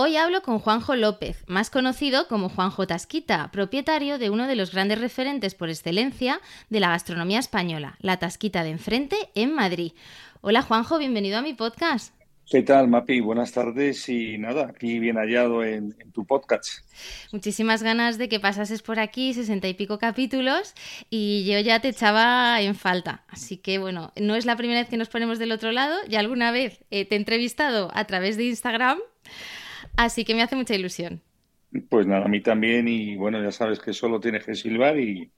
Hoy hablo con Juanjo López, más conocido como Juanjo Tasquita, propietario de uno de los grandes referentes por excelencia de la gastronomía española, la Tasquita de Enfrente en Madrid. Hola Juanjo, bienvenido a mi podcast. ¿Qué tal, Mapi? Buenas tardes y nada, aquí bien hallado en, tu podcast. Muchísimas ganas de que pasases por aquí, sesenta y pico capítulos, y yo ya te echaba en falta. Así que bueno, no es la primera vez que nos ponemos del otro lado, ya alguna vez eh, te he entrevistado a través de Instagram, Así que me hace mucha ilusión. Pues nada, a mí también y bueno, ya sabes que solo tienes que silbar y,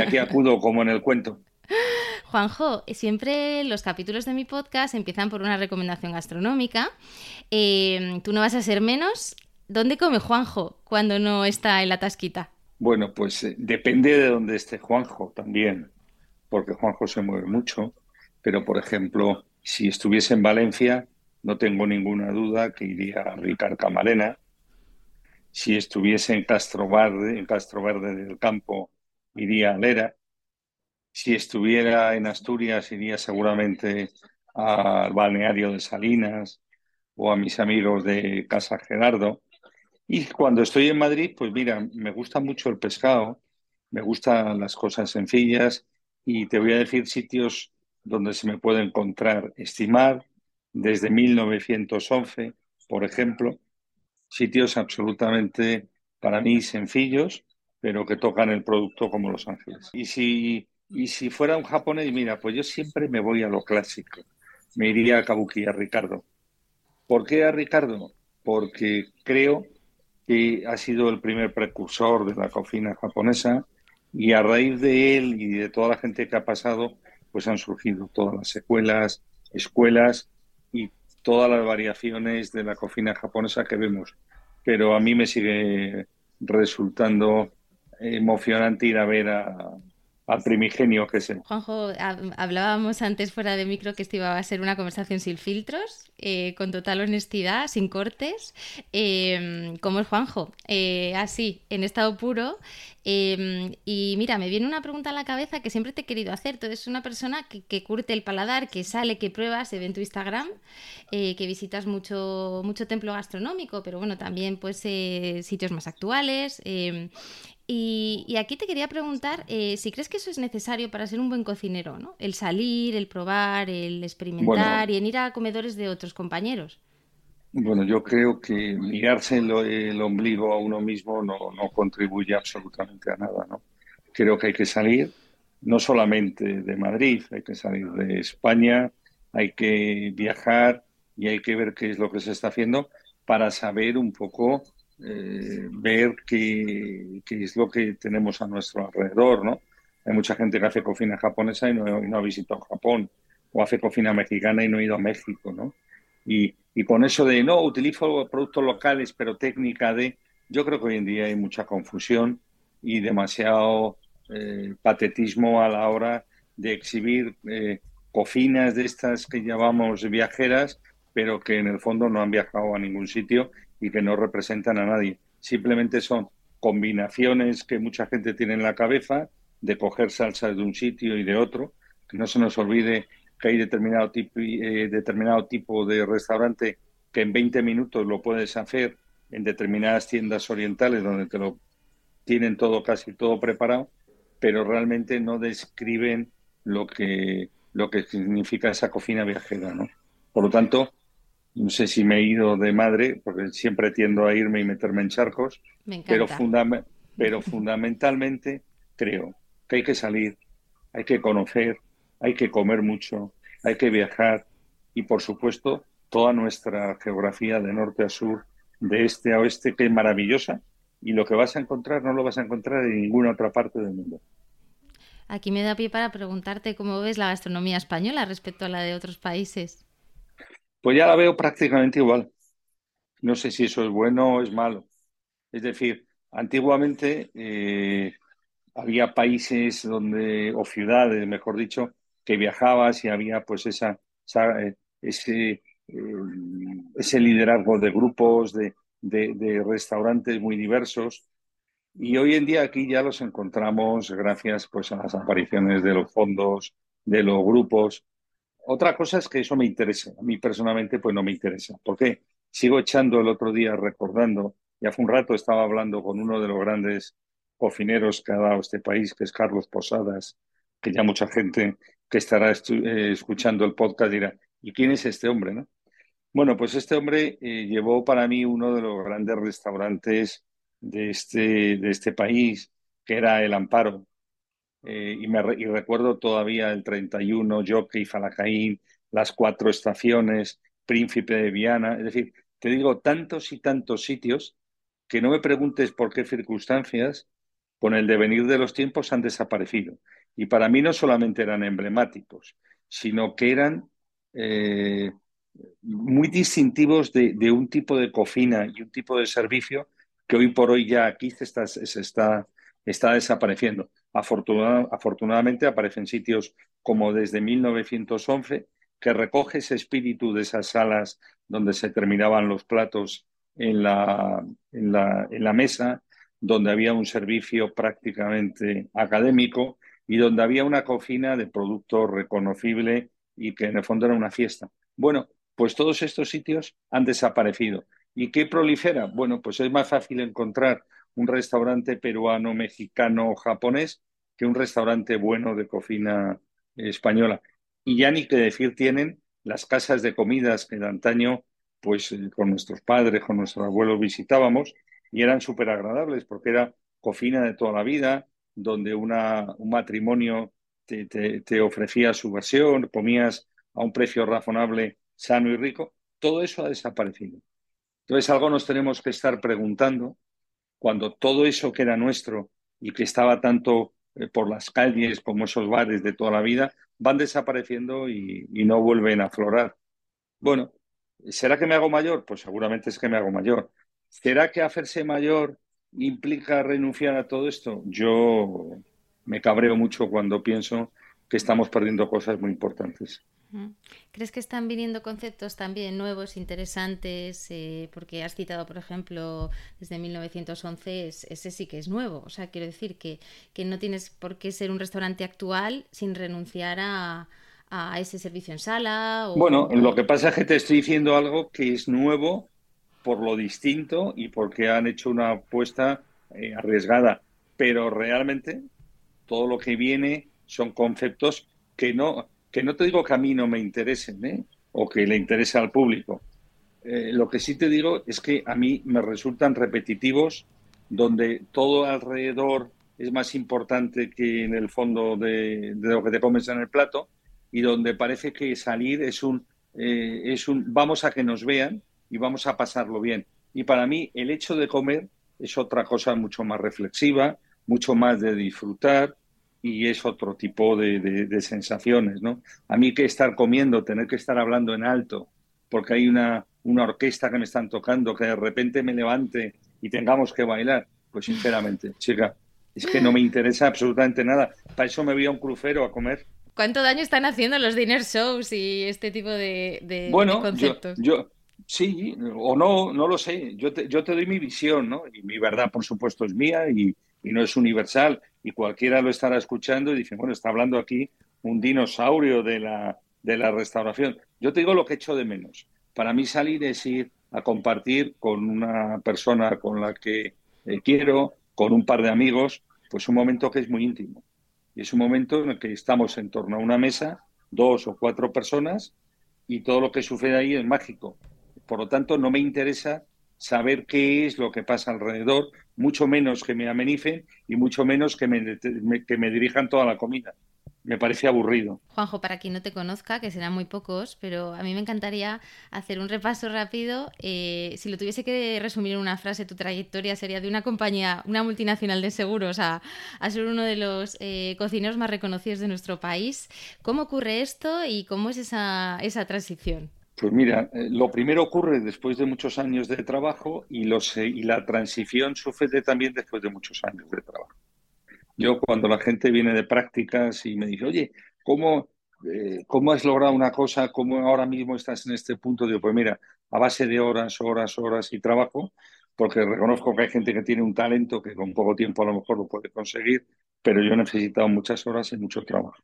aquí acudo como en el cuento. Juanjo, siempre los capítulos de mi podcast empiezan por una recomendación gastronómica. Em, Tú no vas a ser menos. ¿Dónde come Juanjo cuando no está en la tasquita? Bueno, pues eh, depende de dónde esté Juanjo también, porque Juanjo se mueve mucho. Pero, por ejemplo, si estuviese en Valencia, no tengo ninguna duda que iría a Ricard Camarena. Si estuviese en Castro Verde, en Castro Verde del Campo, iría a Lera. Si estuviera en Asturias, iría seguramente al balneario de Salinas o a mis amigos de Casa Gerardo. Y cuando estoy en Madrid, pues mira, me gusta mucho el pescado, me gustan las cosas sencillas y te voy a decir sitios donde se me puede encontrar estimar, desde 1911, por ejemplo, sitios absolutamente para mí sencillos, pero que tocan el producto como Los Ángeles. Y si, y si fuera un japonés, mira, pues yo siempre me voy a lo clásico. Me iría a Kabuki, a Ricardo. ¿Por qué a Ricardo? Porque creo que ha sido el primer precursor de la cocina japonesa y a raíz de él y de toda la gente que ha pasado, pues han surgido todas las secuelas, escuelas y todas las variaciones de la cocina japonesa que vemos. Pero a mí me sigue resultando emocionante ir a ver a, al primigenio que sé. Juanjo, hablábamos antes fuera de micro que esto iba a ser una conversación sin filtros, eh, con total honestidad, sin cortes, eh, como es Juanjo, eh, así, en estado puro. Em, y mira, me viene una pregunta a la cabeza que siempre te he querido hacer. Tú eres una persona que, curte el paladar, que sale, que prueba, se ve en tu Instagram, que visitas mucho, mucho templo gastronómico, pero bueno, también pues sitios más actuales. Em, y, aquí te quería preguntar eh, si crees que eso es necesario para ser un buen cocinero, ¿no? El salir, el probar, el experimentar y en ir a comedores de otros compañeros. Bueno, yo creo que mirarse el, ombligo a uno mismo no, contribuye absolutamente a nada, ¿no? Creo que hay que salir, no solamente de Madrid, hay que salir de España, hay que viajar y hay que ver qué es lo que se está haciendo para saber un poco eh, ver qué, es lo que tenemos a nuestro alrededor, ¿no? Hay mucha gente que hace cocina japonesa y no, ha visitado Japón, o hace cocina mexicana y no ha ido a México, ¿no? Y, con eso de, no, utilizo productos locales, pero técnica de... Yo creo que hoy en día hay mucha confusión y demasiado eh, patetismo a la hora de exhibir eh, cocinas de estas que llamamos viajeras, pero que en el fondo no han viajado a ningún sitio y que no representan a nadie. Simplemente son combinaciones que mucha gente tiene en la cabeza de coger salsas de un sitio y de otro. Que no se nos olvide que hay determinado tipo, eh, determinado tipo de restaurante que en 20 minutos lo puedes hacer en determinadas tiendas orientales donde te lo tienen todo, casi todo preparado, pero realmente no describen lo que, lo que significa esa cocina viajera, ¿no? Por lo tanto, no sé si me he ido de madre, porque siempre tiendo a irme y meterme en charcos, pero, pero fundamentalmente creo que hay que salir, hay que conocer, hay que comer mucho, hay que viajar y, por supuesto, toda nuestra geografía de norte a sur, de este a oeste, que es maravillosa y lo que vas a encontrar no lo vas a encontrar en ninguna otra parte del mundo. Aquí me da pie para preguntarte cómo ves la gastronomía española respecto a la de otros países. Pues ya la veo prácticamente igual. No sé si eso es bueno o es malo. Es decir, antiguamente eh, había países donde, o ciudades, mejor dicho, que viajabas y había pues esa, eh, ese, eh, ese liderazgo de grupos, de, de, restaurantes muy diversos. Y hoy en día aquí ya los encontramos gracias pues, a las apariciones de los fondos, de los grupos. Otra cosa es que eso me interesa. A mí personalmente pues no me interesa. ¿Por qué? Sigo echando el otro día recordando, ya hace un rato estaba hablando con uno de los grandes cocineros que ha dado este país, que es Carlos Posadas, que ya mucha gente que estará eh, escuchando el podcast dirá, ¿y quién es este hombre? ¿no? Bueno, pues este hombre eh, llevó para mí uno de los grandes restaurantes de este, de este país, que era El Amparo. Eh, y, me, y recuerdo todavía el 31, Jockey, Falacaín, las cuatro estaciones, Príncipe de Viana. Es decir, te digo, tantos y tantos sitios que no me preguntes por qué circunstancias, con el devenir de los tiempos han desaparecido. Y para mí no solamente eran emblemáticos, sino que eran eh, muy distintivos de, un tipo de cocina y un tipo de servicio que hoy por hoy ya aquí se está, está, está desapareciendo. Afortunadamente aparecen sitios como desde 1911 que recoge ese espíritu de esas salas donde se terminaban los platos en la, en la, mesa, donde había un servicio prácticamente académico y donde había una cocina de producto reconocible y que en el fondo era una fiesta. Bueno, pues todos estos sitios han desaparecido. ¿Y qué prolifera? Bueno, pues es más fácil encontrar un restaurante peruano, mexicano japonés que un restaurante bueno de cocina española. Y ya ni que decir tienen las casas de comidas que de antaño, pues eh, con nuestros padres, con nuestros abuelos visitábamos y eran súper agradables porque era cocina de toda la vida, donde una, un matrimonio te, te ofrecía su versión, comías a un precio razonable sano y rico, todo eso ha desaparecido. Entonces algo nos tenemos que estar preguntando cuando todo eso que era nuestro y que estaba tanto eh, por las calles como esos bares de toda la vida, van desapareciendo y, no vuelven a aflorar. Bueno, ¿será que me hago mayor? Pues seguramente es que me hago mayor. ¿Será que hacerse mayor implica renunciar a todo esto? Yo me cabreo mucho cuando pienso que estamos perdiendo cosas muy importantes. ¿Crees que están viniendo conceptos también nuevos, interesantes? Eh, porque has citado, por ejemplo, desde 1911, ese sí que es nuevo. O sea, quiero decir que, que no tienes por qué ser un restaurante actual sin renunciar a, ese servicio en sala. Bueno, lo que pasa es que te estoy diciendo algo que es nuevo por lo distinto y porque han hecho una apuesta eh, arriesgada. Pero realmente todo lo que viene son conceptos que no, que no te digo que a mí no me interesen ¿eh? o que le interese al público. Eh, lo que sí te digo es que a mí me resultan repetitivos, donde todo alrededor es más importante que en el fondo de, lo que te comes en el plato y donde parece que salir es un, eh, es un vamos a que nos vean y vamos a pasarlo bien. Y para mí el hecho de comer es otra cosa mucho más reflexiva, mucho más de disfrutar, y es otro tipo de, sensaciones, ¿no? A mí que estar comiendo, tener que estar hablando en alto, porque hay una, una orquesta que me están tocando, que de repente me levante y tengamos que bailar, pues sinceramente, chica, es que no me interesa absolutamente nada. Para eso me voy a un crucero a comer. ¿Cuánto daño están haciendo los dinner shows y este tipo de, bueno, conceptos? Yo, sí, o no, no lo sé. Yo te, yo te doy mi visión, ¿no? Y mi verdad, por supuesto, es mía y, y no es universal. Y cualquiera lo estará escuchando y dice, bueno, está hablando aquí un dinosaurio de la, de la restauración. Yo te digo lo que echo de menos. Para mí salir es ir a compartir con una persona con la que eh, quiero, con un par de amigos, pues un momento que es muy íntimo. Y es un momento en el que estamos en torno a una mesa, dos o cuatro personas, y todo lo que sucede ahí es mágico. Por lo tanto, no me interesa saber qué es lo que pasa alrededor, mucho menos que me amenicen y mucho menos que me, que me dirijan toda la comida. me parece aburrido. Juanjo, para quien no te conozca, que serán muy pocos, pero a mí me encantaría hacer un repaso rápido. Eh, si lo tuviese que resumir en una frase, tu trayectoria sería de una compañía, una multinacional de seguros, a, ser uno de los eh, cocineros más reconocidos de nuestro país. ¿Cómo ocurre esto y cómo es esa, esa transición? Pues mira, eh, lo primero ocurre después de muchos años de trabajo y, los, y la transición sucede también después de muchos años de trabajo. Yo cuando la gente viene de prácticas y me dice, oye, ¿cómo, eh, ¿cómo has logrado una cosa? ¿Cómo ahora mismo estás en este punto? Digo, pues mira, a base de horas, horas, horas y trabajo, porque reconozco que hay gente que tiene un talento que con poco tiempo a lo mejor lo puede conseguir, pero yo he necesitado muchas horas y mucho trabajo.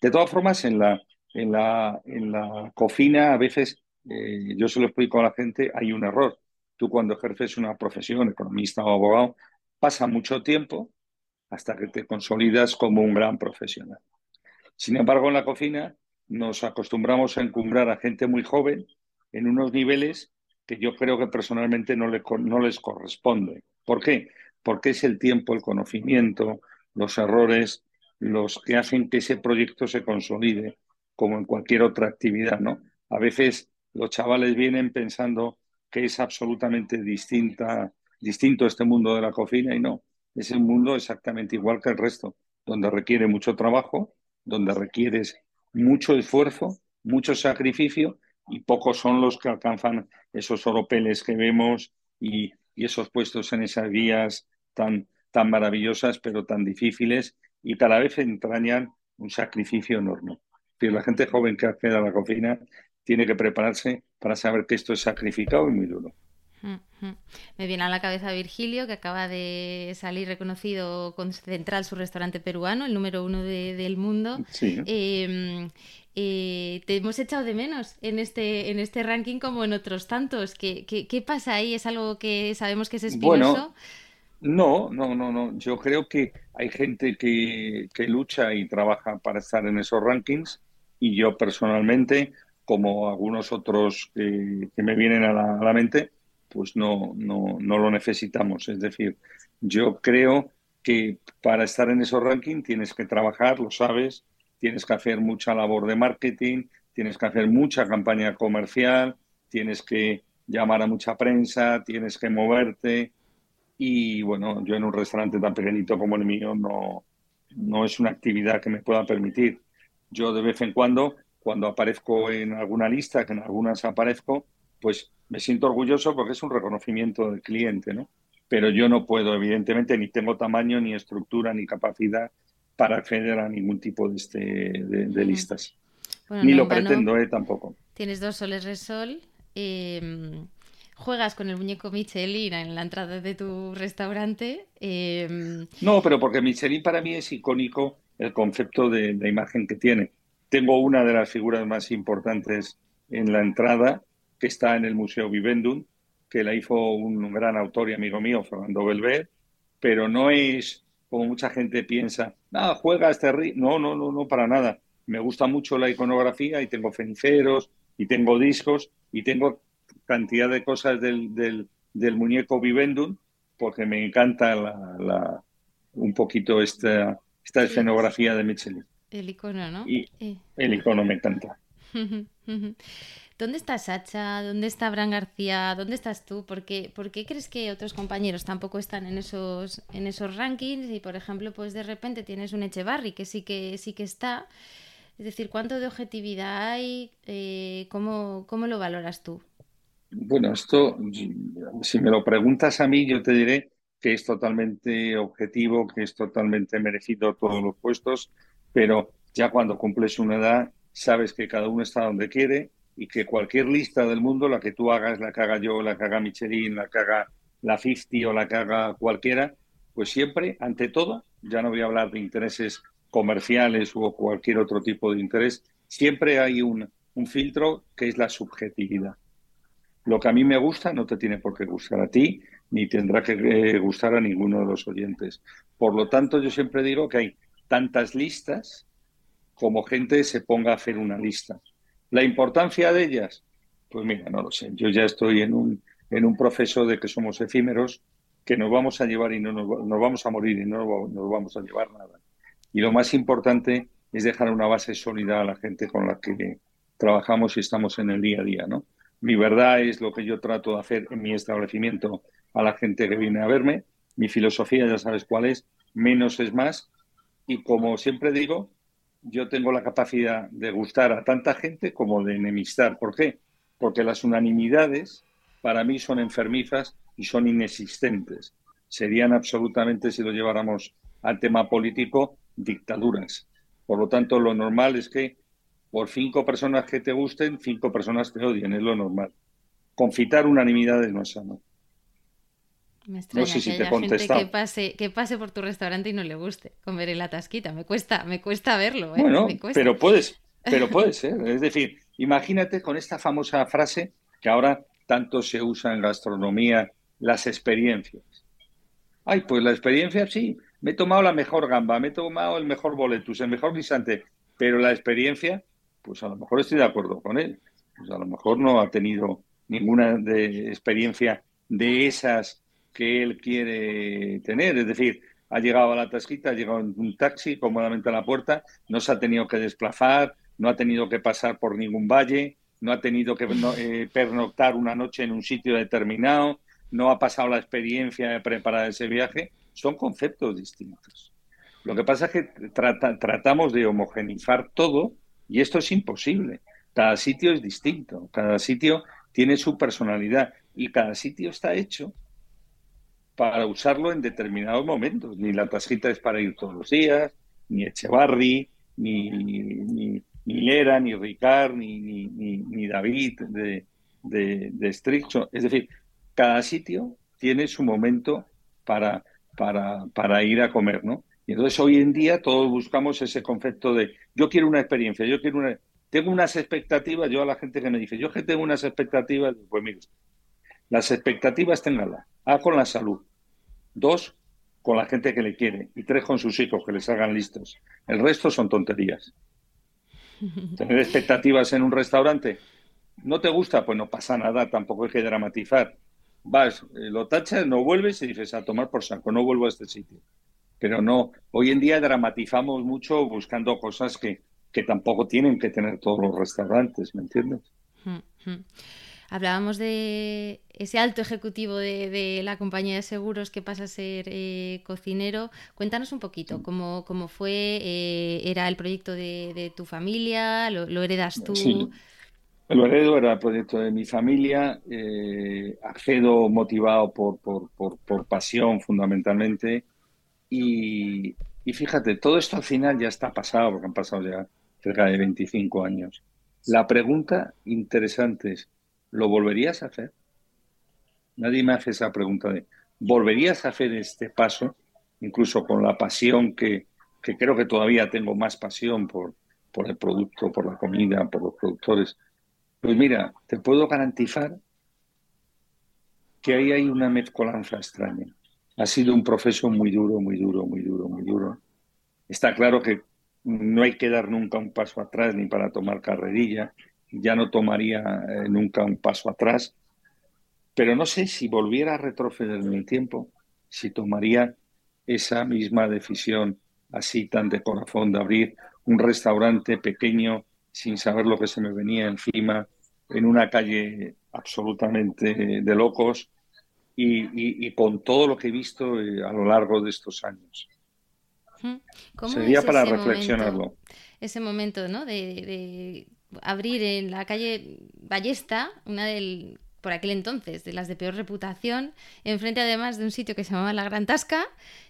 De todas formas, en la, en la, en la cocina a veces, eh, yo se lo explico a la gente, hay un error. Tú cuando ejerces una profesión, economista o abogado, pasa mucho tiempo hasta que te consolidas como un gran profesional. Sin embargo, en la cocina nos acostumbramos a encumbrar a gente muy joven en unos niveles que yo creo que personalmente no, no les corresponde. ¿Por qué? Porque es el tiempo, el conocimiento, los errores, los que hacen que ese proyecto se consolide, como en cualquier otra actividad, ¿no? A veces los chavales vienen pensando que es absolutamente distinta, distinto este mundo de la cocina y no es un mundo exactamente igual que el resto, donde requiere mucho trabajo, donde requieres mucho esfuerzo, mucho sacrificio y pocos son los que alcanzan esos oropeles que vemos y, esos puestos en esas vías tan, tan maravillosas pero tan difíciles y cada vez entrañan un sacrificio enorme. La gente joven que accede a la cocina tiene que prepararse para saber que esto es sacrificado y muy duro. Me viene a la cabeza Virgilio, que acaba de salir reconocido con Central, su restaurante peruano, el número uno del mundo. Em, eh, te hemos echado de menos en este, en este ranking como en otros tantos. ¿Qué, qué, pasa ahí? ¿Es algo que sabemos que es espinoso? no, no, no, no. Yo creo que hay gente que, lucha y trabaja para estar en esos rankings y yo personalmente, como algunos otros que, me vienen a la mente, pues no, no, no lo necesitamos. Es decir, yo creo que para estar en esos rankings tienes que trabajar, lo sabes, tienes que hacer mucha labor de marketing, tienes que hacer mucha campaña comercial, tienes que llamar a mucha prensa, tienes que moverte. Y bueno, yo en un restaurante tan pequeñito como el mío no, no es una actividad que me pueda permitir. Yo de vez en cuando, cuando aparezco en alguna lista, que en algunas aparezco, pues me siento orgulloso porque es un reconocimiento del cliente, ¿no? Pero yo no puedo, evidentemente, ni tengo tamaño, ni estructura, ni capacidad para acceder a ningún tipo de, este, de, listas. ni lo pretendo, ¿eh? Tampoco. Tienes dos soles Resol. Eh, juegas con el muñeco Michelin en la entrada de tu restaurante. Em, no, pero porque Michelin para mí es icónico el concepto de, de imagen que tiene. Tengo una de las figuras más importantes en la entrada que está en el Museo Vivendum, que la hizo un gran autor y amigo mío, Fernando Belver, pero no es como mucha gente piensa, ah, juega este ritmo. No, no, no, no, para nada. Me gusta mucho la iconografía y tengo ceniceros y tengo discos y tengo cantidad de cosas del, del, muñeco Vivendum porque me encanta la, un poquito esta, esta escenografía de Michelin. El icono, ¿no? Y eh. el icono me encanta. ¿Dónde está Sacha? ¿Dónde está Bran García? ¿Dónde estás tú? ¿Por qué, ¿Por qué crees que otros compañeros tampoco están en esos, en esos rankings? Y por ejemplo, pues de repente tienes un Echevarri que sí que sí que está. Es decir, ¿cuánto de objetividad hay? Eh, ¿cómo, ¿Cómo lo valoras tú? Bueno, esto, si me lo preguntas a mí, yo te diré que es totalmente objetivo, que es totalmente merecido todos los puestos, pero ya cuando cumples una edad, sabes que cada uno está donde quiere y que cualquier lista del mundo, la que tú hagas, la que haga yo, la que haga Michelin, la que haga la 50 o la que haga cualquiera, pues siempre, ante todo, ya no voy a hablar de intereses comerciales o cualquier otro tipo de interés, siempre hay un, un filtro que es la subjetividad. Lo que a mí me gusta no te tiene por qué gustar a ti, ni tendrá que eh, gustar a ninguno de los oyentes. Por lo tanto, yo siempre digo que hay tantas listas como gente se ponga a hacer una lista. La importancia de ellas, pues mira, no lo sé. Yo ya estoy en un, en un proceso de que somos efímeros, que nos vamos a llevar y no nos, vamos a morir y no nos vamos a llevar nada. Y lo más importante es dejar una base sólida a la gente con la que trabajamos y estamos en el día a día, ¿no? Mi verdad es lo que yo trato de hacer en mi establecimiento a la gente que viene a verme. Mi filosofía, ya sabes cuál es, menos es más. Y como siempre digo, yo tengo la capacidad de gustar a tanta gente como de enemistar. ¿Por qué? Porque las unanimidades para mí son enfermizas y son inexistentes. Serían absolutamente, si lo lleváramos al tema político, dictaduras. Por lo tanto, lo normal es que por cinco personas que te gusten, cinco personas te odien, es lo normal. Confitar unanimidades no es sano. Me extraña no sé si que haya gente que pase, que pase por tu restaurante y no le guste comer la tasquita. Me cuesta, me cuesta verlo. ¿eh? Bueno, pero puedes, pero puede ser. Es decir, imagínate con esta famosa frase que ahora tanto se usa en gastronomía, las experiencias. Ay, pues la experiencia sí, me he tomado la mejor gamba, me he tomado el mejor boletus, el mejor guisante, pero la experiencia, pues a lo mejor estoy de acuerdo con él. Pues a lo mejor no ha tenido ninguna de experiencia de esas que él quiere tener. Es decir, ha llegado a la tasquita, ha llegado en un taxi cómodamente a la puerta, no se ha tenido que desplazar, no ha tenido que pasar por ningún valle, no ha tenido que eh, pernoctar una noche en un sitio determinado, no ha pasado la experiencia de preparar ese viaje. Son conceptos distintos. Lo que pasa es que tratamos de homogenizar todo y esto es imposible. Cada sitio es distinto, cada sitio tiene su personalidad y cada sitio está hecho para usarlo en determinados momentos. Ni la tasquita es para ir todos los días, ni Echevarri, ni, ni, ni Lera, ni Ricard, ni, David de, de, Es decir, cada sitio tiene su momento para, para, para ir a comer, ¿no? Y entonces hoy en día todos buscamos ese concepto de yo quiero una experiencia, yo quiero una... Tengo unas expectativas, yo a la gente que me dice, yo que tengo unas expectativas, pues mire, las expectativas ténganlas. A, con la salud. Dos, con la gente que le quiere. Y tres, con sus hijos, que les hagan listos. El resto son tonterías. Tener expectativas en un restaurante, ¿no te gusta? Pues no pasa nada, tampoco hay que dramatizar. Vas, eh, lo tachas, no vuelves y dices a tomar por saco, no vuelvo a este sitio. Pero no, hoy en día dramatizamos mucho buscando cosas que, que tampoco tienen que tener todos los restaurantes, ¿me entiendes? Hablábamos de ese alto ejecutivo de, la compañía de seguros que pasa a ser eh, cocinero. Cuéntanos un poquito cómo, cómo fue, eh, era el proyecto de, tu familia, lo, heredas tú. Sí. Lo heredo era el proyecto de mi familia, eh, accedo motivado por, por, por, pasión fundamentalmente y, y fíjate, todo esto al final ya está pasado, porque han pasado ya cerca de 25 años. La pregunta interesante es, ¿lo volverías a hacer? Nadie me hace esa pregunta de, ¿volverías a hacer este paso? Incluso con la pasión que, que creo que todavía tengo más pasión por, por el producto, por la comida, por los productores. Pues mira, te puedo garantizar que ahí hay una mezcolanza extraña. Ha sido un proceso muy duro, muy duro, muy duro, muy duro. Está claro que no hay que dar nunca un paso atrás ni para tomar carrerilla, ya no tomaría eh, nunca un paso atrás, pero no sé si volviera a retroceder en el tiempo, si tomaría esa misma decisión así tan de corazón de abrir un restaurante pequeño sin saber lo que se me venía encima en una calle absolutamente de locos y, con todo lo que he visto eh, a lo largo de estos años. Sería para reflexionarlo. ese momento, ¿no? de abrir en la calle Ballesta, una del por aquel entonces, de las de peor reputación, enfrente además de un sitio que se llamaba La Gran Tasca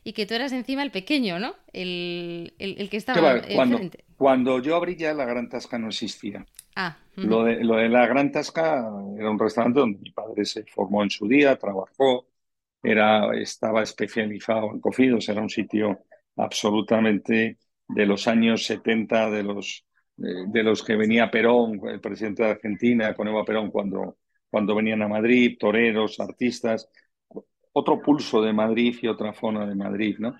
y que tú eras encima el pequeño, ¿no? El, que estaba cuando, Cuando yo abrí ya La Gran Tasca no existía. Ah, lo, de, lo de La Gran Tasca era un restaurante donde mi padre se formó en su día, trabajó, era, estaba especializado en cocidos, era un sitio absolutamente de los años 70, de los de los que venía Perón, el presidente de Argentina, con Eva Perón cuando, cuando venían a Madrid, toreros, artistas, otro pulso de Madrid y otra zona de Madrid, ¿no?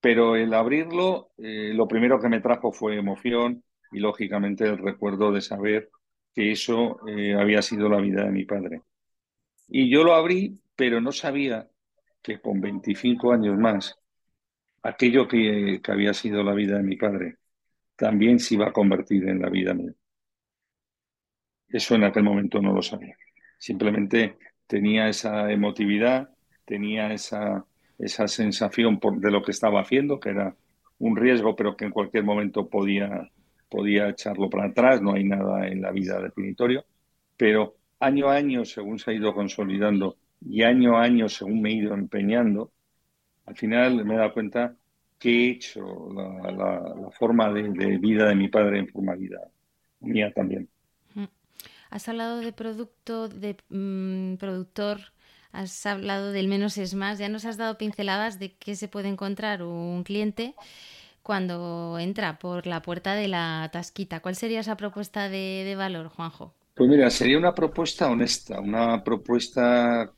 Pero el abrirlo, eh, lo primero que me trajo fue emoción y lógicamente el recuerdo de saber que eso eh, había sido la vida de mi padre. Y yo lo abrí, pero no sabía que con 25 años más, aquello que, que había sido la vida de mi padre también se iba a convertir en la vida mía. Eso en aquel momento no lo sabía. Simplemente tenía esa emotividad, tenía esa, esa sensación de lo que estaba haciendo, que era un riesgo, pero que en cualquier momento podía, podía echarlo para atrás, no hay nada en la vida definitorio. Pero año a año, según se ha ido consolidando y año a año, según me he ido empeñando, al final me he dado cuenta que he hecho la, forma de, vida de mi padre en forma vida mía también. Has hablado de producto, de mm, productor, has hablado del menos es más, ya nos has dado pinceladas de qué se puede encontrar un cliente cuando entra por la puerta de la tasquita. ¿Cuál sería esa propuesta de valor, Juanjo? Pues mira, sería una propuesta honesta, una propuesta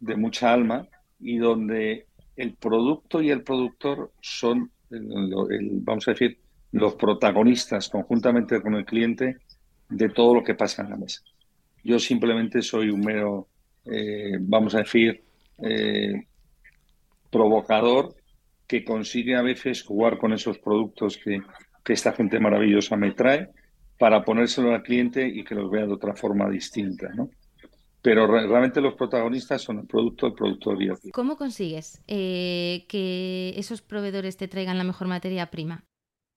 de mucha alma y donde el producto y el productor son, vamos a decir, los protagonistas conjuntamente con el cliente de todo lo que pasa en la mesa. Yo simplemente soy un mero, eh, vamos a decir, eh, provocador que consigue a veces jugar con esos productos que, que esta gente maravillosa me trae para ponérselo al cliente y que los vea de otra forma distinta, ¿no? Pero realmente los protagonistas son el producto, el producto de ¿Cómo consigues eh, que esos proveedores te traigan la mejor materia prima?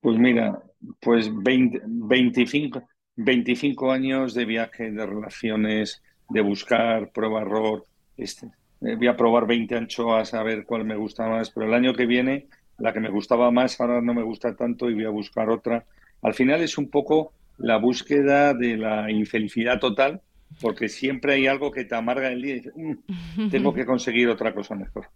Pues mira, pues 20, 25, 25 años de viaje, de relaciones, de buscar, prueba, error. Este, eh, voy a probar 20 anchoas a ver cuál me gusta más, pero el año que viene la que me gustaba más ahora no me gusta tanto y voy a buscar otra. Al final es un poco la búsqueda de la infelicidad total, porque siempre hay algo que te amarga el día y dices, mm, tengo que conseguir otra cosa mejor.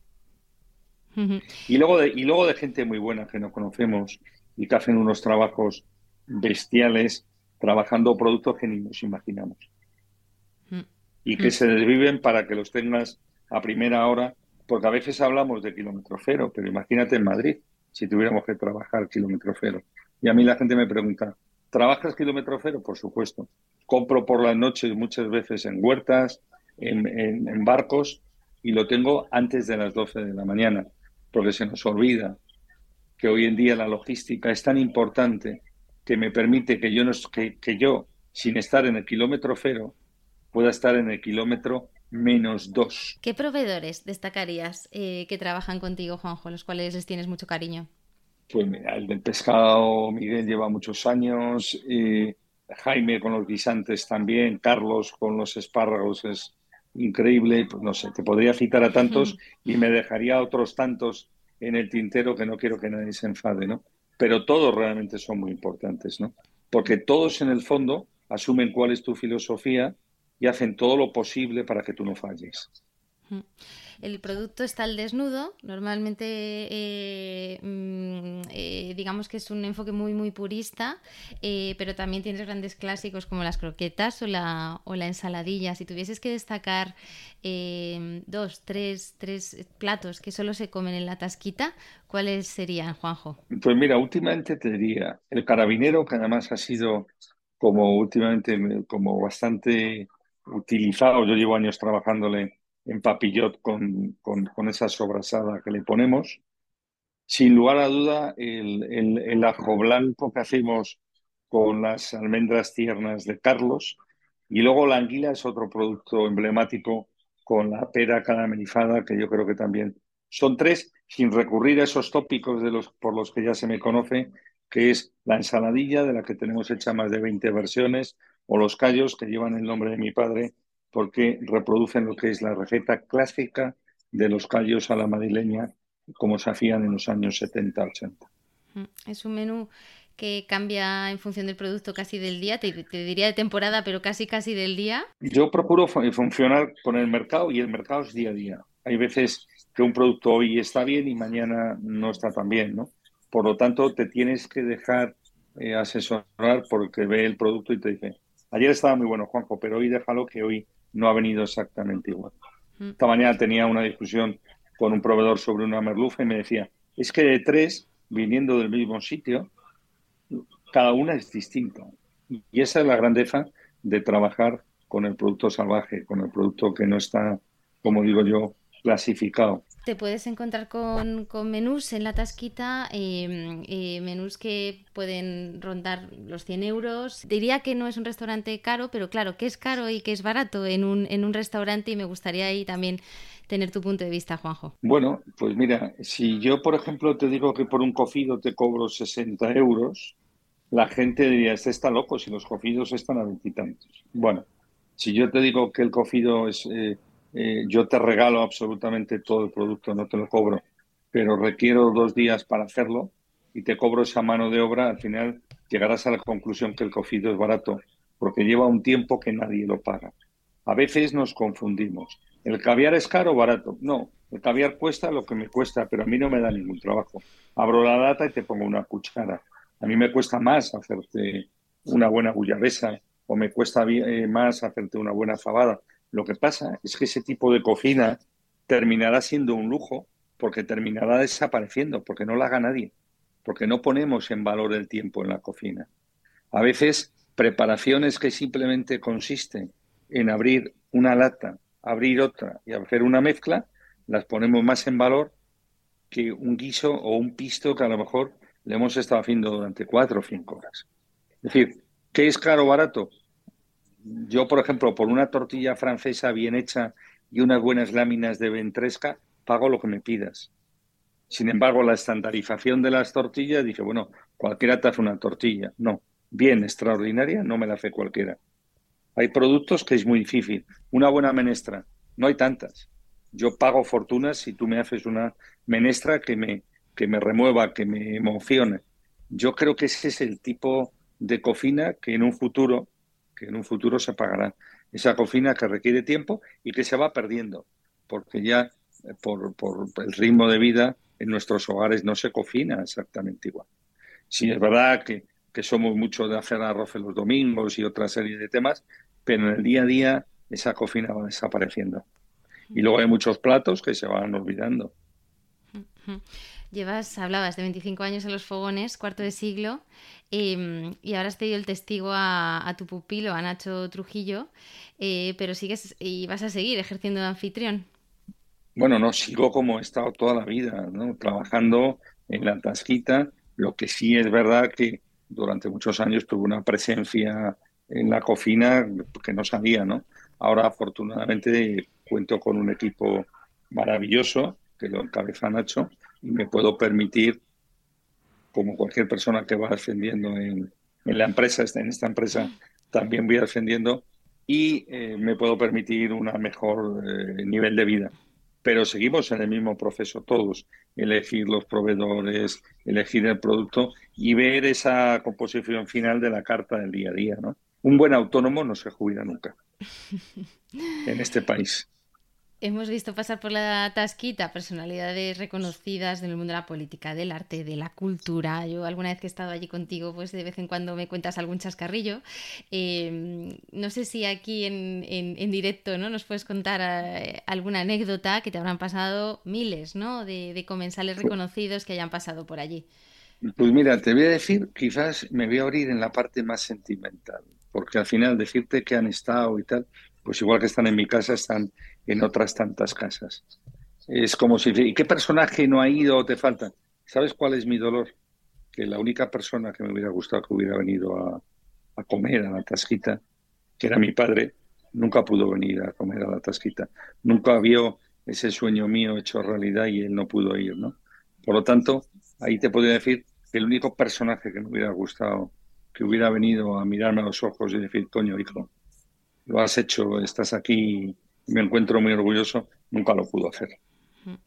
y, luego de, y luego de gente muy buena que no conocemos y que hacen unos trabajos bestiales trabajando productos que ni nos imaginamos. Y que se desviven para que los tengas a primera hora, porque a veces hablamos de kilómetro cero, pero imagínate en Madrid, si tuviéramos que trabajar kilómetro cero. Y a mí la gente me pregunta, ¿Trabajas kilómetro cero? Por supuesto. Compro por las noches muchas veces en huertas, en, barcos y lo tengo antes de las 12 de la mañana, porque se nos olvida que hoy en día la logística es tan importante que me permite que yo, que yo sin estar en el kilómetro cero, pueda estar en el kilómetro menos dos. ¿Qué proveedores destacarías eh, que trabajan contigo, Juanjo, los cuales les tienes mucho cariño? Pues mira, el del pescado, Miguel lleva muchos años, Jaime con los guisantes también, Carlos con los espárragos es increíble, pues no sé, te podría citar a tantos y me dejaría otros tantos en el tintero que no quiero que nadie se enfade, ¿no? Pero todos realmente son muy importantes, ¿no? Porque todos en el fondo asumen cuál es tu filosofía y hacen todo lo posible para que tú no falles el producto está al desnudo. Normalmente, eh, mm, eh, digamos que es un enfoque muy, muy purista, eh, pero también tienes grandes clásicos como las croquetas o la, o la ensaladilla. Si tuvieses que destacar dos, tres, tres platos que solo se comen en la tasquita, ¿cuáles serían, Juanjo? Pues mira, últimamente te diría el carabinero, que además ha sido como últimamente como bastante utilizado. Yo llevo años trabajándole en papillot con, con, esa sobrasada que le ponemos. Sin lugar a duda, el, el, ajo blanco que hacemos con las almendras tiernas de Carlos. Y luego la anguila es otro producto emblemático con la pera caramelizada, que yo creo que también son tres, sin recurrir a esos tópicos de los, por los que ya se me conoce, que es la ensaladilla, de la que tenemos hecha más de 20 versiones, o los callos, que llevan el nombre de mi padre, porque reproducen lo que es la receta clásica de los callos a la madrileña, como se hacían en los años 70-80. Mm, es un menú que cambia en función del producto casi del día, te, diría de temporada, pero casi casi del día. Yo procuro funcionar con el mercado y el mercado es día a día. Hay veces que un producto hoy está bien y mañana no está tan bien, ¿no? Por lo tanto, te tienes que dejar eh, asesorar porque ve el producto y te dice, ayer estaba muy bueno, Juanjo, pero hoy déjalo que hoy no ha venido exactamente igual. Mm. Esta mañana tenía una discusión con un proveedor sobre una merluza y me decía, es que de tres, viniendo del mismo sitio, cada una es distinta. Y esa es la grandeza de trabajar con el producto salvaje, con el producto que no está, como digo yo, clasificado. Te puedes encontrar con, menús en la tasquita, em, eh, menús que pueden rondar los 100 euros. Diría que no es un restaurante caro, pero claro, ¿qué es caro y qué es barato en un, en un restaurante? Y me gustaría ahí también tener tu punto de vista, Juanjo. Bueno, pues mira, si yo, por ejemplo, te digo que por un cocido te cobro 60 euros, la gente diría, este está loco si los cocidos están a veintitantos. Bueno, si yo te digo que el cocido es... Eh, eh, yo te regalo absolutamente todo el producto, no te lo cobro, pero requiero dos días para hacerlo y te cobro esa mano de obra, al final llegarás a la conclusión que el cocido es barato, porque lleva un tiempo que nadie lo paga. A veces nos confundimos. ¿El caviar es caro o barato? No, el caviar cuesta lo que me cuesta, pero a mí no me da ningún trabajo. Abro la lata y te pongo una cuchara. A mí me cuesta más hacerte una buena bullabesa o me cuesta eh, más hacerte una buena fabada. Lo que pasa es que ese tipo de cocina terminará siendo un lujo porque terminará desapareciendo, porque no la haga nadie, porque no ponemos en valor el tiempo en la cocina. A veces preparaciones que simplemente consisten en abrir una lata, abrir otra y hacer una mezcla, las ponemos más en valor que un guiso o un pisto que a lo mejor le hemos estado haciendo durante cuatro o cinco horas. Es decir, ¿qué es caro o barato? Yo, por ejemplo, por una tortilla francesa bien hecha y unas buenas láminas de ventresca, pago lo que me pidas. Sin embargo, la estandarización de las tortillas, dije, bueno, cualquiera te hace una tortilla. No, bien, extraordinaria, no me la hace cualquiera. Hay productos que es muy difícil. Una buena menestra, no hay tantas. Yo pago fortunas si tú me haces una menestra que me, que me remueva, que me emocione. Yo creo que ese es el tipo de cocina que en un futuro que en un futuro se pagará. Esa cocina que requiere tiempo y que se va perdiendo, porque ya eh, por, el ritmo de vida en nuestros hogares no se cocina exactamente igual. Sí, es verdad que, que somos mucho de hacer arroz en los domingos y otra serie de temas, pero en el día a día esa cocina va desapareciendo. Y luego hay muchos platos que se van olvidando. Llevas, hablabas de 25 años en los fogones, cuarto de siglo, em, y ahora has tenido el testigo a, tu pupilo, a Nacho Trujillo, eh, pero sigues y vas a seguir ejerciendo de anfitrión. Bueno, no, sigo como he estado toda la vida, ¿no? trabajando en la tasquita. Lo que sí es verdad que durante muchos años tuve una presencia en la cocina que no sabía, ¿no? Ahora, afortunadamente, cuento con un equipo maravilloso que lo encabeza Nacho y me puedo permitir, como cualquier persona que va ascendiendo en, la empresa, en esta empresa también voy ascendiendo y eh, me puedo permitir un mejor eh, nivel de vida. Pero seguimos en el mismo proceso todos, elegir los proveedores, elegir el producto y ver esa composición final de la carta del día a día. ¿no? Un buen autónomo no se jubila nunca en este país. Hemos visto pasar por la tasquita personalidades reconocidas del mundo de la política, del arte, de la cultura. Yo alguna vez que he estado allí contigo, pues de vez en cuando me cuentas algún chascarrillo. Em, no sé si aquí en, en, directo ¿no? nos puedes contar eh, alguna anécdota que te habrán pasado miles ¿no? de, de comensales reconocidos que hayan pasado por allí. Pues mira, te voy a decir, quizás me voy a abrir en la parte más sentimental, porque al final decirte que han estado y tal, pues igual que están en mi casa, están en otras tantas casas. Es como si... ¿Y qué personaje no ha ido o te falta? ¿Sabes cuál es mi dolor? Que la única persona que me hubiera gustado que hubiera venido a, a comer a la tasquita, que era mi padre, nunca pudo venir a comer a la tasquita. Nunca vio ese sueño mío hecho realidad y él no pudo ir, ¿no? Por lo tanto, ahí te podría decir que el único personaje que me hubiera gustado que hubiera venido a mirarme a los ojos y decir, coño, hijo, lo has hecho, estás aquí me encuentro muy orgulloso, nunca lo pudo hacer.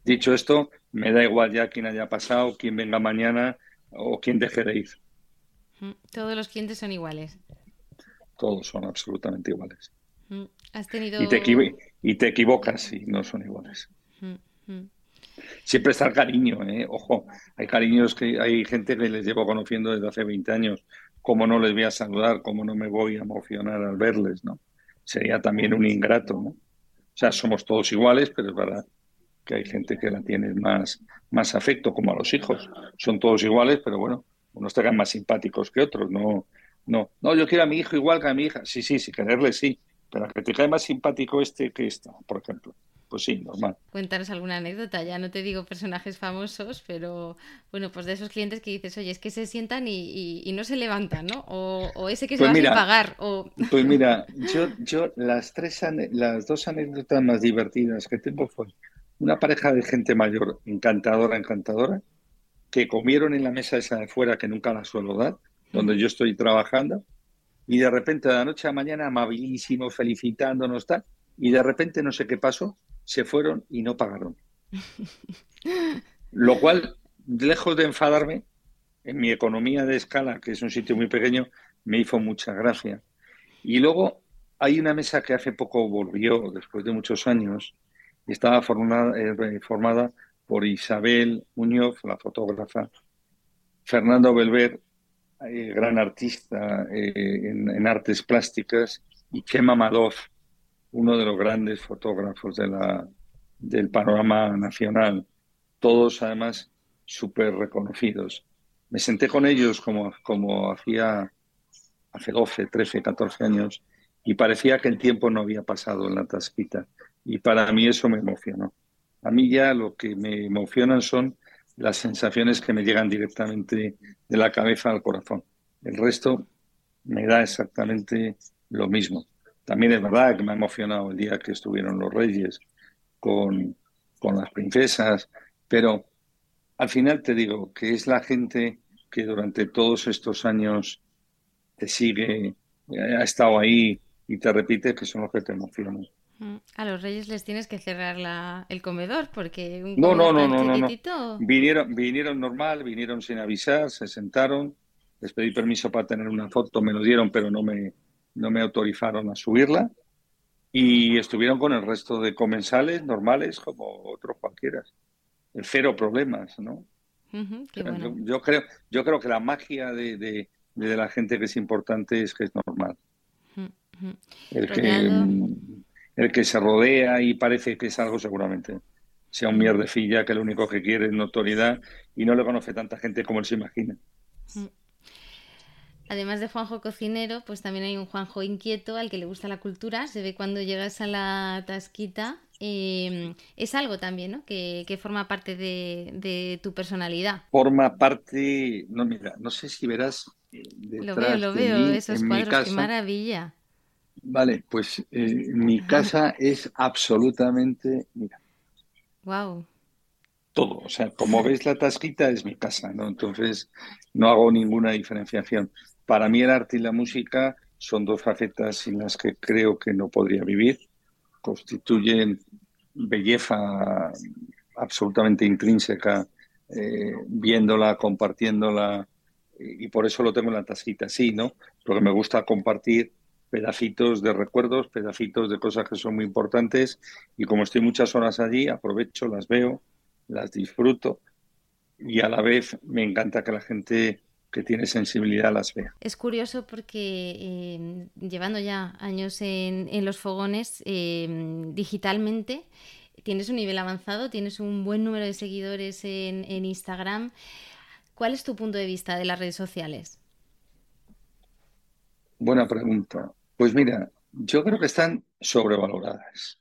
Dicho esto, me da igual ya quién haya pasado, quién venga mañana o quién deje de ir. Todos los clientes son iguales. Todos son absolutamente iguales. ¿Has tenido... y, te y te equivocas y no son iguales. Siempre está el cariño, ¿eh? ojo, hay cariños que hay gente que les llevo conociendo desde hace 20 años. ¿Cómo no les voy a saludar? ¿Cómo no me voy a emocionar al verles? ¿no? Sería también un ingrato, ¿no? O sea, somos todos iguales, pero es verdad que hay gente que la tiene más, más afecto, como a los hijos. Son todos iguales, pero bueno, unos te más simpáticos que otros. No, no, no, yo quiero a mi hijo igual que a mi hija. Sí, sí, sí, quererle sí, pero que te cae más simpático este que esta, por ejemplo. Pues sí, normal. Cuéntanos alguna anécdota, ya no te digo personajes famosos, pero bueno, pues de esos clientes que dices, oye, es que se sientan y, no se levantan, ¿no? O, ese que se pues va a pagar. O... Pues mira, yo, yo las tres, las dos anécdotas más divertidas que tengo fue una pareja de gente mayor, encantadora, encantadora, que comieron en la mesa esa de fuera que nunca la suelo dar, donde yo estoy trabajando, y de repente de la noche a mañana amabilísimo, felicitándonos, tal, y de repente no sé qué pasó, se fueron y no pagaron. Lo cual, lejos de enfadarme, en mi economía de escala, que es un sitio muy pequeño, me hizo mucha gracia. Y luego hay una mesa que hace poco volvió, después de muchos años, y estaba formada, eh, formada por Isabel Muñoz, la fotógrafa, Fernando Belver, eh, gran artista eh, en, artes plásticas, y Kema Madov, uno de los grandes fotógrafos del panorama nacional, todos además súper reconocidos. Me senté con ellos como, como hacía hace 12, 13, 14 años y parecía que el tiempo no había pasado en la tasquita. Y para mí eso me emocionó. A mí ya lo que me emocionan son las sensaciones que me llegan directamente de la cabeza al corazón. El resto me da exactamente lo mismo. También es verdad que me ha emocionado el día que estuvieron los reyes con, con las princesas, pero al final te digo que es la gente que durante todos estos años te sigue, ha estado ahí y te repite que son los que te emocionan. Mm, a los reyes les tienes que cerrar la, el comedor porque un no, no, no, no, no, Vinieron, vinieron normal, vinieron sin avisar, se sentaron, les pedí permiso para tener una foto, me lo dieron, pero no me, no me autorizaron a subirla y estuvieron con el resto de comensales normales como otros cualquiera. Cero problemas, ¿no? yo, creo, yo creo que la magia de, de, la gente que es importante es que es normal. El que, el que se rodea y parece que es algo seguramente sea un mierdecilla que lo único que quiere es notoriedad y no le conoce tanta gente como él se imagina. Además de Juanjo cocinero, pues también hay un Juanjo inquieto al que le gusta la cultura. Se ve cuando llegas a la tasquita. Em, es algo también, ¿no? Que, forma parte de, tu personalidad. Forma parte, no, mira, no sé si verás. Eh, lo veo, lo veo, esos cuadros, qué maravilla. Vale, pues eh, mi casa es absolutamente, mira. Wow. Todo, o sea, como ves la tasquita es mi casa, ¿no? Entonces no hago ninguna diferenciación. Para mí el arte y la música son dos facetas sin las que creo que no podría vivir. Constituyen belleza absolutamente intrínseca, eh, viéndola, compartiéndola, y por eso lo tengo en la tasquita, sí, ¿no? Porque me gusta compartir pedacitos de recuerdos, pedacitos de cosas que son muy importantes, y como estoy muchas horas allí, aprovecho, las veo, las disfruto, y a la vez me encanta que la gente que tiene sensibilidad las vea. Es curioso porque eh, llevando ya años en, los fogones, eh, digitalmente, tienes un nivel avanzado, tienes un buen número de seguidores en, en Instagram. ¿Cuál es tu punto de vista de las redes sociales? Buena pregunta. Pues mira, yo creo que están sobrevaloradas.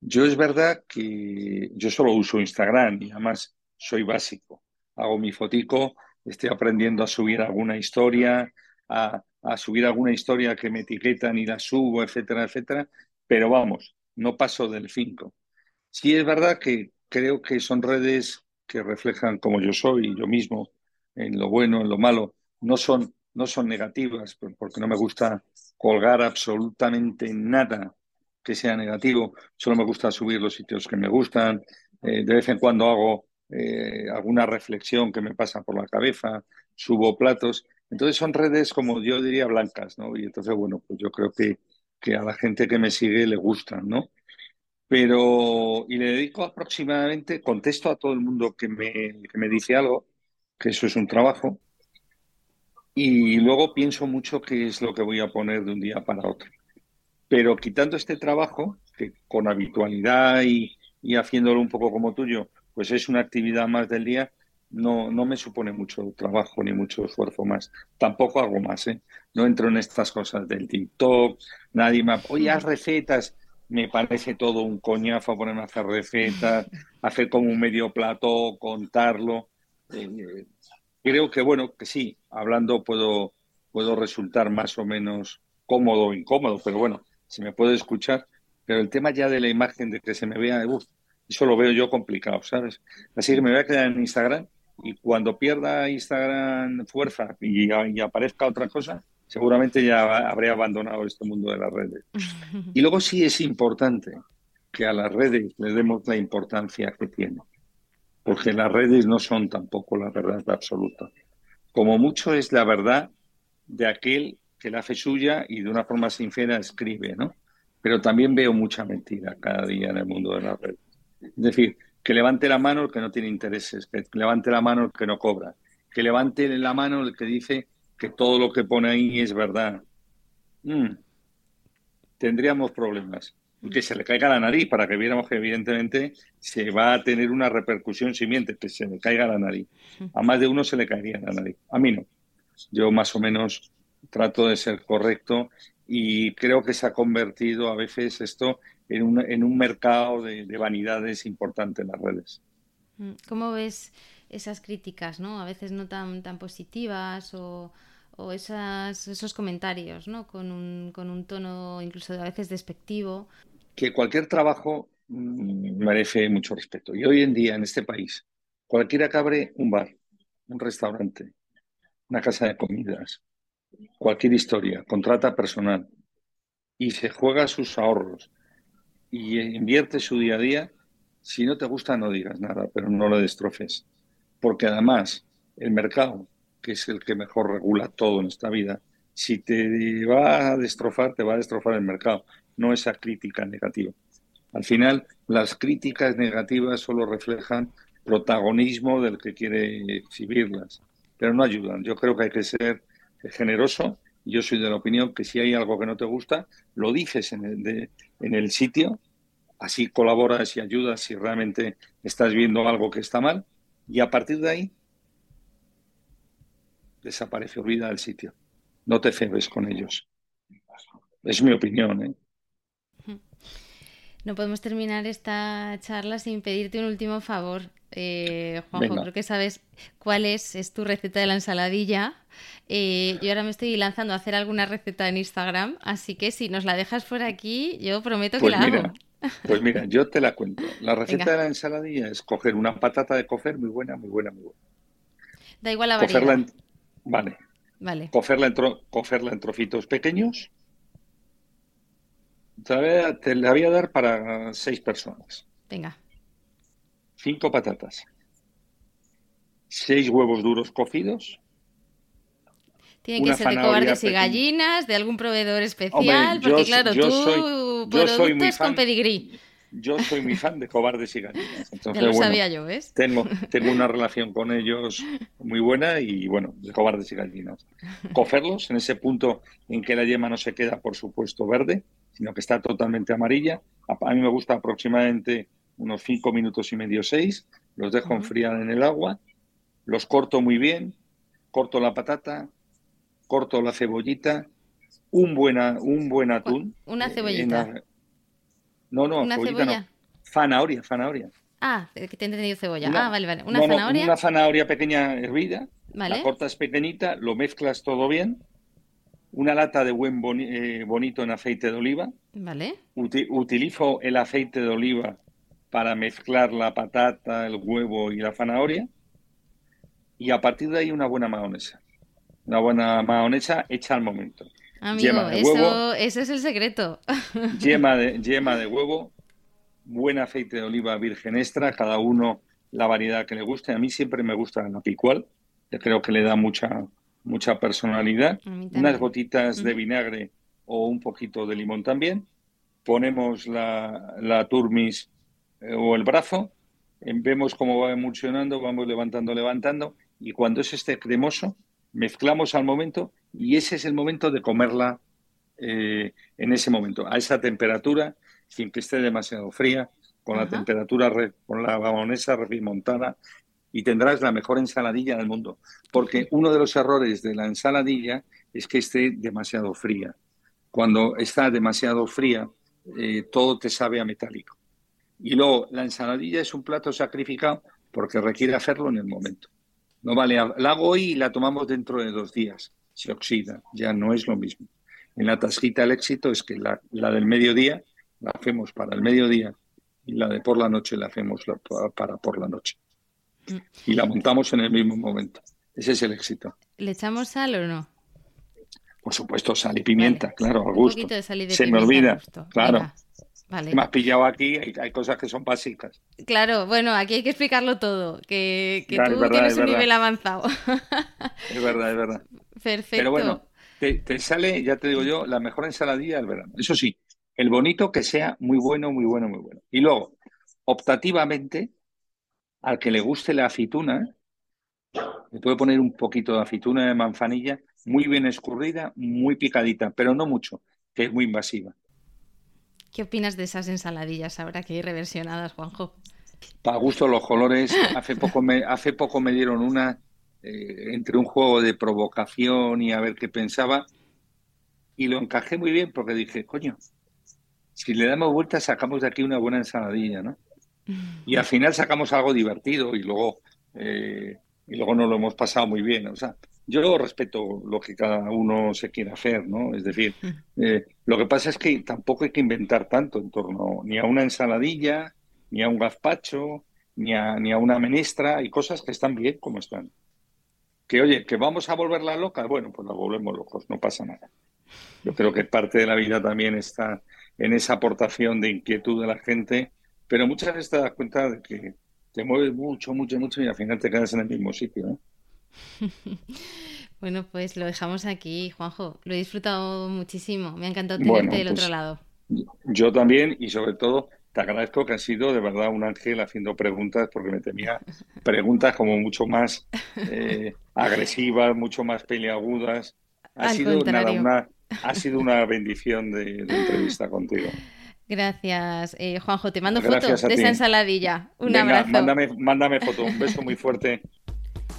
Yo es verdad que yo solo uso Instagram y además soy básico. Hago mi fotico, estoy aprendiendo a subir alguna historia, a, subir alguna historia que me etiquetan y la subo, etcétera, etcétera. Pero vamos, no paso del 5. Sí es verdad que creo que son redes que reflejan como yo soy, yo mismo, en lo bueno, en lo malo. No son, no son negativas, porque no me gusta colgar absolutamente nada que sea negativo. Solo me gusta subir los sitios que me gustan. Eh, de vez en cuando hago eh, alguna reflexión que me pasa por la cabeza, subo platos. Entonces son redes, como yo diría, blancas, ¿no? Y entonces, bueno, pues yo creo que, que a la gente que me sigue le gustan, ¿no? Pero, y le dedico aproximadamente, contesto a todo el mundo que me, que me dice algo, que eso es un trabajo, y luego pienso mucho qué es lo que voy a poner de un día para otro. Pero quitando este trabajo, que con habitualidad y, y haciéndolo un poco como tuyo, pues es una actividad más del día, no, no me supone mucho trabajo ni mucho esfuerzo más. Tampoco hago más, ¿eh? No entro en estas cosas del TikTok, nadie me... Oye, haz recetas. me parece todo un coñazo ponerme a hacer recetas, hacer como un medio plato, contarlo. Eh, creo que, bueno, que sí, hablando puedo, puedo resultar más o menos cómodo o incómodo, pero bueno, se me puede escuchar. Pero el tema ya de la imagen, de que se me vea, eso lo veo yo complicado, ¿sabes? Así que me voy a quedar en Instagram y cuando pierda Instagram fuerza y, y aparezca otra cosa, seguramente ya habré abandonado este mundo de las redes. Y luego sí es importante que a las redes le demos la importancia que tienen, porque las redes no son tampoco la verdad absoluta. Como mucho es la verdad de aquel que la hace suya y de una forma sincera escribe, ¿no? Pero también veo mucha mentira cada día en el mundo de las redes. Es decir, que levante la mano el que no tiene intereses, que levante la mano el que no cobra, que levante la mano el que dice que todo lo que pone ahí es verdad. Mm. Tendríamos problemas. Que se le caiga la nariz para que viéramos que evidentemente se va a tener una repercusión simiente, que se le caiga la nariz. A más de uno se le caería la nariz. A mí no. Yo más o menos trato de ser correcto y creo que se ha convertido a veces esto en un, en un mercado de, de vanidades importante en las redes. Mm. ¿Cómo ves esas críticas, ¿no? A veces no tan, tan positivas o, o esas, esos comentarios, ¿no? Con un, con un tono incluso a veces despectivo. Que cualquier trabajo mm, merece mucho respeto. Y hoy en día en este país, cualquiera que abre un bar, un restaurante, una casa de comidas, cualquier historia, contrata personal y se juega sus ahorros y invierte su día a día, si no te gusta no digas nada, pero no lo destrofes porque además el mercado, que es el que mejor regula todo en esta vida, si te va a destrozar, te va a destrozar el mercado, no esa crítica negativa. Al final, las críticas negativas solo reflejan protagonismo del que quiere exhibirlas, pero no ayudan. Yo creo que hay que ser generoso. Yo soy de la opinión que si hay algo que no te gusta, lo dices en el, sitio, así colaboras y ayudas si realmente estás viendo algo que está mal y a partir de ahí desaparece, olvida el sitio. No te cebes con ellos. Es mi opinión. ¿eh? No podemos terminar esta charla sin pedirte un último favor. Eh, Juanjo, creo que sabes cuál es, es tu receta de la ensaladilla. Eh, yo ahora me estoy lanzando a hacer alguna receta en Instagram, así que si nos la dejas por aquí, yo prometo que pues la hago. Pues mira, yo te la cuento. La receta de la ensaladilla es coger una patata de cocer muy buena, muy buena, muy buena. Da igual la variedad. En... Vale. Vale. Cocerla en, cocerla en trocitos pequeños. Te la, voy a, dar para seis personas. Venga. Cinco patatas. Seis huevos duros cocidos. Tienen que ser de cobardes y gallinas, de algún proveedor especial, porque claro, tú soy, productos muy fan, con pedigrí. Yo soy muy fan de cobardes y gallinas. Entonces, ya lo sabía yo, ¿ves? Tengo, tengo una relación con ellos muy buena y, bueno, de cobardes y gallinas. Cocerlos en ese punto en que la yema no se queda, por supuesto, verde, sino que está totalmente amarilla. A, mí me gusta aproximadamente unos cinco minutos y medio, seis. Los dejo enfriar en el agua, los corto muy bien, corto la patata, corto la cebollita, un, buena, un buen atún. Una cebollita. No, no, ¿Una cebolla? no. Zanahoria, zanahoria. Ah, que te he entendido cebolla. ah, vale, vale. Una zanahoria. una zanahoria pequeña hervida. Vale. La cortas pequeñita, lo mezclas todo bien. Una lata de buen eh, bonito en aceite de oliva. Vale. utilizo el aceite de oliva para mezclar la patata, el huevo y la zanahoria. Y a partir de ahí una buena mayonesa una buena mayonesa hecha al momento. Amigo, eso, ese es el secreto. Yema de, yema de huevo, buen aceite de oliva virgen extra, cada uno la variedad que le guste. A mí siempre me gusta la picual, que creo que le da mucha, mucha personalidad. Unas gotitas de vinagre o un poquito de limón también. Ponemos la, la turmis eh, o el brazo, vemos cómo va emulsionando, vamos levantando, levantando, y cuando es este cremoso, mezclamos al momento y ese es el momento de comerla eh, en ese momento, a esa temperatura, sin que esté demasiado fría, con la temperatura, con la bamonesa remontada y tendrás la mejor ensaladilla del mundo. Porque uno de los errores de la ensaladilla es que esté demasiado fría. Cuando está demasiado fría, eh, todo te sabe a metálico. Y luego, la ensaladilla es un plato sacrificado porque requiere hacerlo en el momento. No vale, la hago hoy y la tomamos dentro de dos días. Se oxida, ya no es lo mismo. En la tasquita el éxito es que la, del mediodía la hacemos para el mediodía y la de por la noche la hacemos para por la noche. Y la montamos en el mismo momento. Ese es el éxito. ¿Le echamos sal o no? Por supuesto, sal y pimienta, claro, a gusto. Un poquito de sal y de Se me olvida, claro. Me has pillado aquí, hay, cosas que son básicas. Claro, bueno, aquí hay que explicarlo todo, que, tú tienes un nivel avanzado. es verdad, es verdad. Perfecto. Pero bueno, te, sale, ya te digo yo, la mejor ensaladilla del verano. Eso sí, el bonito que sea muy bueno, muy bueno, muy bueno. Y luego, optativamente, al que le guste la aceituna, le puede poner un poquito de aceituna de manzanilla, muy bien escurrida, muy picadita, pero no mucho, que es muy invasiva. ¿Qué opinas de esas ensaladillas ahora que hay reversionadas, Juanjo? Para gusto los colores. Hace poco me, dieron una eh, entre un juego de provocación y a ver qué pensaba. Y lo encajé muy bien porque dije, coño, si le damos vuelta sacamos de aquí una buena ensaladilla, ¿no? Y al final sacamos algo divertido y luego, eh, y luego nos lo hemos pasado muy bien. O sea, yo respeto lo que cada uno se quiera hacer, ¿no? Es decir, eh, lo que pasa es que tampoco hay que inventar tanto en torno ni a una ensaladilla, ni a un gazpacho, ni a, ni a una menestra, hay cosas que están bien como están. Que oye, que vamos a volverla loca, bueno, pues la volvemos locos, no pasa nada. Yo creo que parte de la vida también está en esa aportación de inquietud de la gente, pero muchas veces te das cuenta de que te mueves mucho, mucho, mucho y al final te quedas en el mismo sitio, ¿no? bueno, pues lo dejamos aquí, Juanjo. Lo he disfrutado muchísimo. Me ha encantado tenerte del otro pues, lado. Yo también y sobre todo te agradezco que has sido de verdad un ángel haciendo preguntas porque me temía preguntas como mucho más eh, agresivas, mucho más peleagudas. Ha sido, una, ha sido una bendición de, entrevista contigo. Gracias, eh, Juanjo. Te mando fotos de esa ensaladilla. Un abrazo. Mándame, mándame foto. Un beso muy fuerte.